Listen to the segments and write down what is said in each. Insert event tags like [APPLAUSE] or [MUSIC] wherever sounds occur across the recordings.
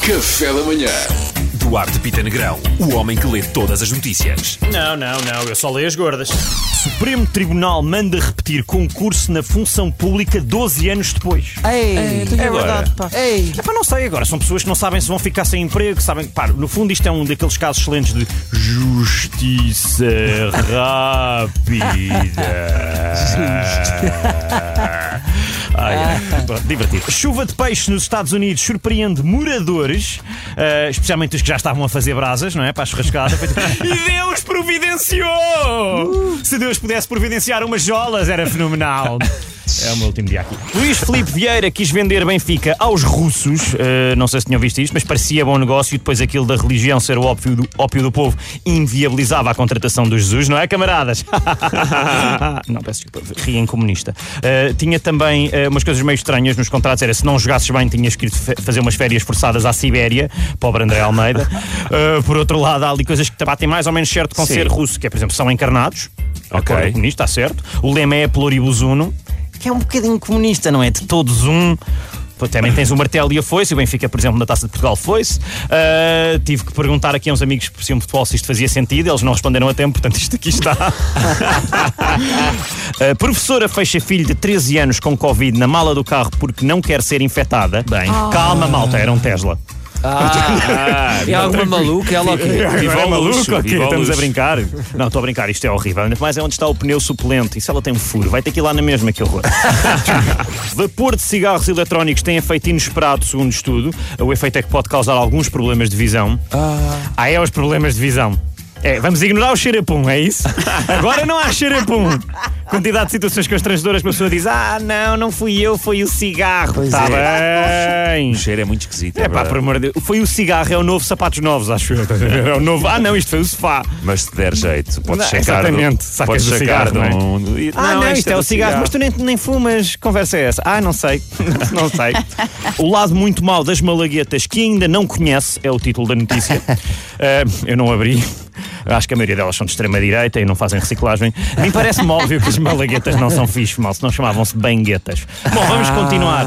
Café da manhã. Duarte Pita Negrão, o homem que lê todas as notícias. Não, não, não, eu só leio as gordas. Supremo Tribunal manda repetir concurso na função pública 12 anos depois. Ei, é verdade, pá. Ei. É pá, não sei agora, são pessoas que não sabem se vão ficar sem emprego, sabem, pá, no fundo isto é um daqueles casos excelentes de justiça rápida. [LAUGHS] Ai, ai, bom, divertido. Chuva de peixe nos Estados Unidos surpreende moradores, eh, especialmente os que já estavam a fazer brasas, não é? Para a churrascada. [LAUGHS] E Deus providenciou! Se Deus pudesse providenciar umas jolas, era fenomenal. É o meu último dia aqui. Luís Filipe Vieira quis vender Benfica aos russos. Eh, não sei se tinham visto isto, mas parecia bom negócio. E depois aquilo da religião ser o ópio do, ópio do povo inviabilizava a contratação do Jesus, não é, camaradas? [LAUGHS] não, peço desculpa, ri em comunista. Eh, tinha também eh, umas coisas meio estranhas nos contratos. Era se não jogasses bem, tinhas que ir fe- fazer umas férias forçadas à Sibéria. Pobre André Almeida. [LAUGHS] Por outro lado, há ali coisas que te batem mais ou menos certo com Sim. ser russo, que é, por exemplo, são encarnados. Ok. Comunista, está certo. O lema é pluribus unum, que é um bocadinho comunista, não é? De todos um. Também tens o martelo e a foice, o Benfica, por exemplo, na Taça de Portugal foice. Ah, tive que perguntar aqui a uns amigos que percebiam futebol se isto fazia sentido, eles não responderam a tempo, portanto isto aqui está. A [LAUGHS] professora fecha filho de 13 anos com Covid na mala do carro porque não quer ser infectada. Bem, calma, malta, era um Tesla. Ah, [LAUGHS] É [LAUGHS] alguma maluca? Ela o quê? Viva é o maluco? luxo, ok? viva o Estamos a brincar. Não, estou a brincar, isto é horrível. Ainda mais é onde está o pneu suplente. E se ela tem um furo, vai ter que ir lá na mesma, que horror. [LAUGHS] Vapor de cigarros eletrónicos tem efeito inesperado, segundo estudo. O efeito é que pode causar alguns problemas de visão. Ah, é os problemas de visão. É, vamos ignorar o xerapum, é isso? Agora não há xerapum. Quantidade de situações constrangedoras que a pessoa diz: Ah, não, não fui eu, foi o cigarro. Pois Está O bem. cheiro é muito esquisito. É pá, por amor de Deus. Foi o cigarro, é o novo sapatos novos, acho eu. É o novo. Ah, não, isto foi o sofá. Mas se der jeito, podes Não, checar. exatamente, do- sacas podes do cigarro, não é? de um- e- Ah, não, isto é, do o cigarro, mas tu nem, nem fumas. Conversa é essa? Ah, não sei. [LAUGHS] não sei. O lado muito mau das malaguetas que ainda não conhece é o título da notícia. [LAUGHS] Ah, eu não abri. Acho que a maioria delas são de extrema-direita e não fazem reciclagem. A mim parece-me óbvio que as malaguetas não são fixe, mal, senão chamavam-se benguetas. Bom, vamos continuar.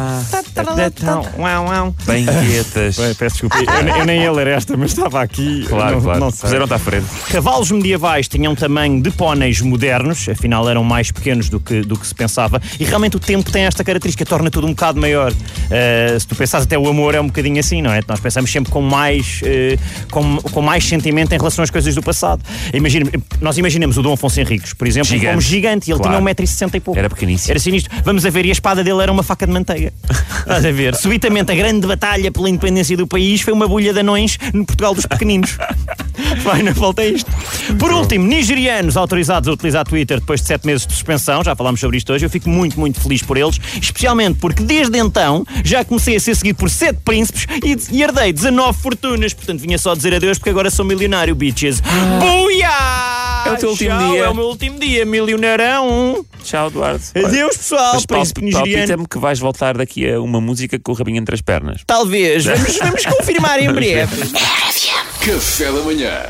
Banquetas. Bem, Peço desculpa, eu, eu nem ia ler esta, mas estava aqui. Claro, não, claro. Não sei. Puseram-te à frente. Cavalos medievais tinham tamanho de póneis modernos, afinal eram mais pequenos do que, do que se pensava, e realmente o tempo tem esta característica, torna tudo um bocado maior. Uh, se tu pensares, até o amor é um bocadinho assim, não é? Nós pensamos sempre com mais, uh, com, com mais sentimento em relação às coisas do passado. Imagina, nós imaginamos o Dom Afonso Henriques, por exemplo, Gigante. como gigante, ele Claro. tinha 1,60m e pouco. Era pequeníssimo. Era sinistro. Vamos a ver, e a espada dele era uma faca de manteiga. [LAUGHS] Estás a ver? Subitamente, a grande batalha pela independência do país foi uma bolha de anões no Portugal dos pequeninos. [LAUGHS] [LAUGHS] Vai, não falta isto. Por último, nigerianos autorizados a utilizar Twitter depois de sete meses de suspensão, já falámos sobre isto hoje, eu fico muito, muito feliz por eles, especialmente porque desde então já comecei a ser seguido por sete príncipes e, e herdei 19 fortunas, portanto vinha só dizer adeus porque agora sou milionário, bitches. Buia! É o teu último Tchau, dia. É o meu último dia, milionarão. Tchau, Duarte. Adeus, pessoal, Mas príncipe nigeriano. palpita-me que vais voltar daqui a uma música com o rabinho entre as pernas. Talvez, vamos, vamos confirmar em [LAUGHS] breve. Café da manhã.